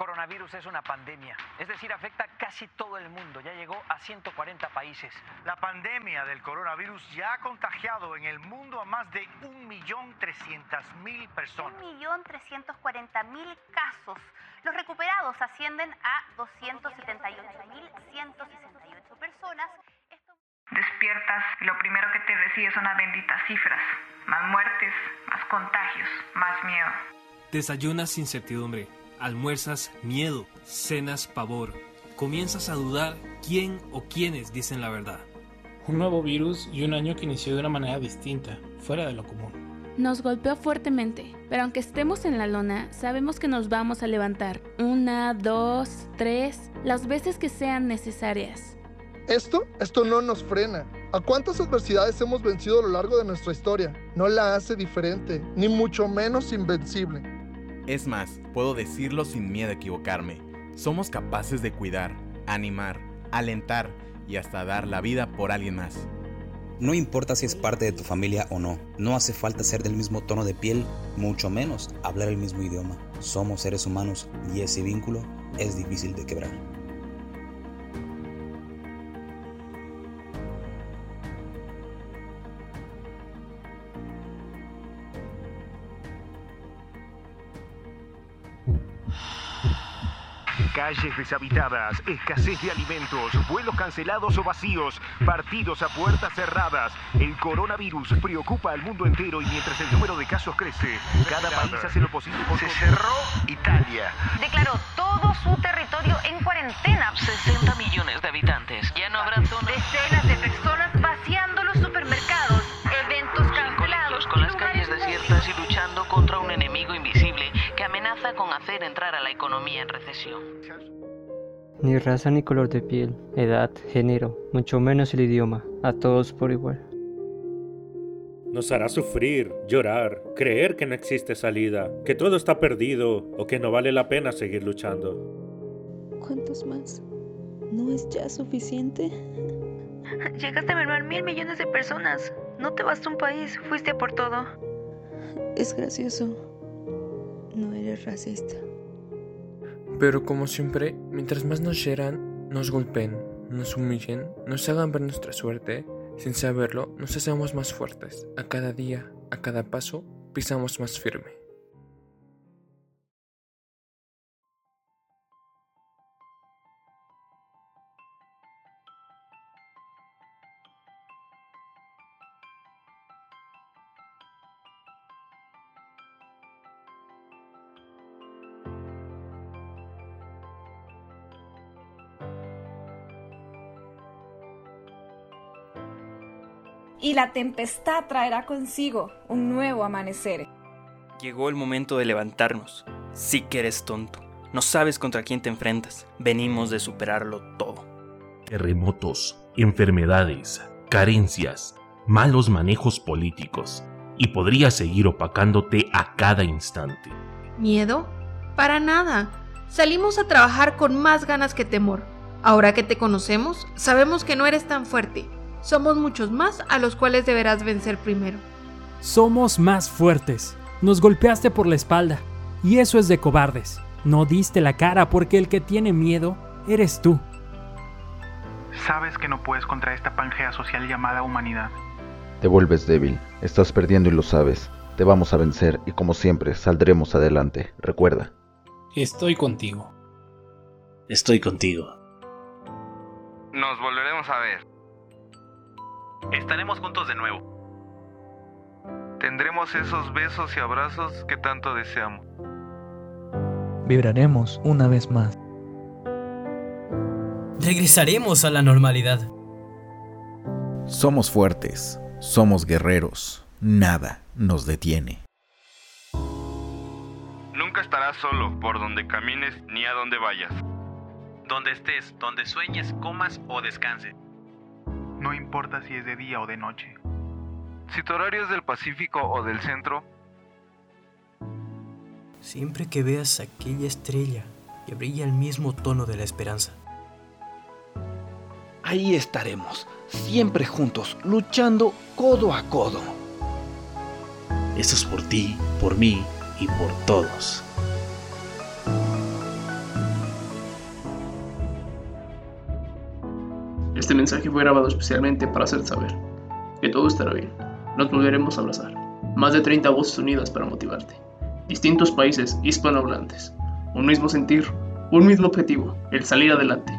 coronavirus es una pandemia, es decir, afecta casi todo el mundo, ya llegó a 140 países. La pandemia del coronavirus ya ha contagiado en el mundo a más de 1.300.000 personas. 1.340.000 casos. Los recuperados ascienden a 278.168 personas. Despiertas y lo primero que te recibes son las benditas cifras. Más muertes, más contagios, más miedo. Desayunas incertidumbre almuerzas miedo, cenas pavor. Comienzas a dudar quién o quiénes dicen la verdad. Un nuevo virus y un año que inició de una manera distinta, fuera de lo común. Nos golpeó fuertemente, pero aunque estemos en la lona, sabemos que nos vamos a levantar. Una, dos, tres, las veces que sean necesarias. Esto, esto no nos frena. ¿A cuántas adversidades hemos vencido a lo largo de nuestra historia? No la hace diferente, ni mucho menos invencible. Es más, puedo decirlo sin miedo a equivocarme. Somos capaces de cuidar, animar, alentar y hasta dar la vida por alguien más. No importa si es parte de tu familia o no, no hace falta ser del mismo tono de piel, mucho menos hablar el mismo idioma. Somos seres humanos y ese vínculo es difícil de quebrar. Calles deshabitadas, escasez de alimentos, vuelos cancelados o vacíos, partidos a puertas cerradas. El coronavirus preocupa al mundo entero y mientras el número de casos crece, cada país hace lo posible por... Se cerró Italia. Declaró todo su territorio en cuarentena. 60 amenaza con hacer entrar a la economía en recesión. Ni raza ni color de piel, edad, género, mucho menos el idioma, a todos por igual. Nos hará sufrir, llorar, creer que no existe salida, que todo está perdido o que no vale la pena seguir luchando. ¿Cuántos más? ¿No es ya suficiente? Llegaste a mermar mil millones de personas. No te basta un país, fuiste por todo. Es gracioso. No eres racista. Pero como siempre, mientras más nos hieran, nos golpeen, nos humillen, nos hagan ver nuestra suerte, sin saberlo, nos hacemos más fuertes. A cada día, a cada paso, pisamos más firme. Y la tempestad traerá consigo un nuevo amanecer. Llegó el momento de levantarnos. Sí que eres tonto. No sabes contra quién te enfrentas. Venimos de superarlo todo. Terremotos, enfermedades, carencias, malos manejos políticos. Y podría seguir opacándote a cada instante. ¿Miedo? Para nada. Salimos a trabajar con más ganas que temor. Ahora que te conocemos, sabemos que no eres tan fuerte somos muchos más a los cuales deberás vencer primero. Somos más fuertes. Nos golpeaste por la espalda. Y eso es de cobardes. No diste la cara porque el que tiene miedo eres tú. Sabes que no puedes contra esta pangea social llamada humanidad. Te vuelves débil, estás perdiendo y lo sabes. Te vamos a vencer y como siempre saldremos adelante. Recuerda. Estoy contigo. Estoy contigo. Nos volveremos a ver. Estaremos juntos de nuevo. Tendremos esos besos y abrazos que tanto deseamos. Vibraremos una vez más. Regresaremos a la normalidad. Somos fuertes, somos guerreros, nada nos detiene. Nunca estarás solo por donde camines ni a donde vayas. Donde estés, donde sueñes, comas o descanses. No importa si es de día o de noche. Si tu horario es del Pacífico o del centro. Siempre que veas aquella estrella que brilla el mismo tono de la esperanza. Ahí estaremos, siempre juntos, luchando codo a codo. Esto es por ti, por mí y por todos. Este mensaje fue grabado especialmente para hacer saber que todo estará bien. Nos volveremos a abrazar. Más de 30 voces unidas para motivarte. Distintos países hispanohablantes. Un mismo sentir, un mismo objetivo, el salir adelante.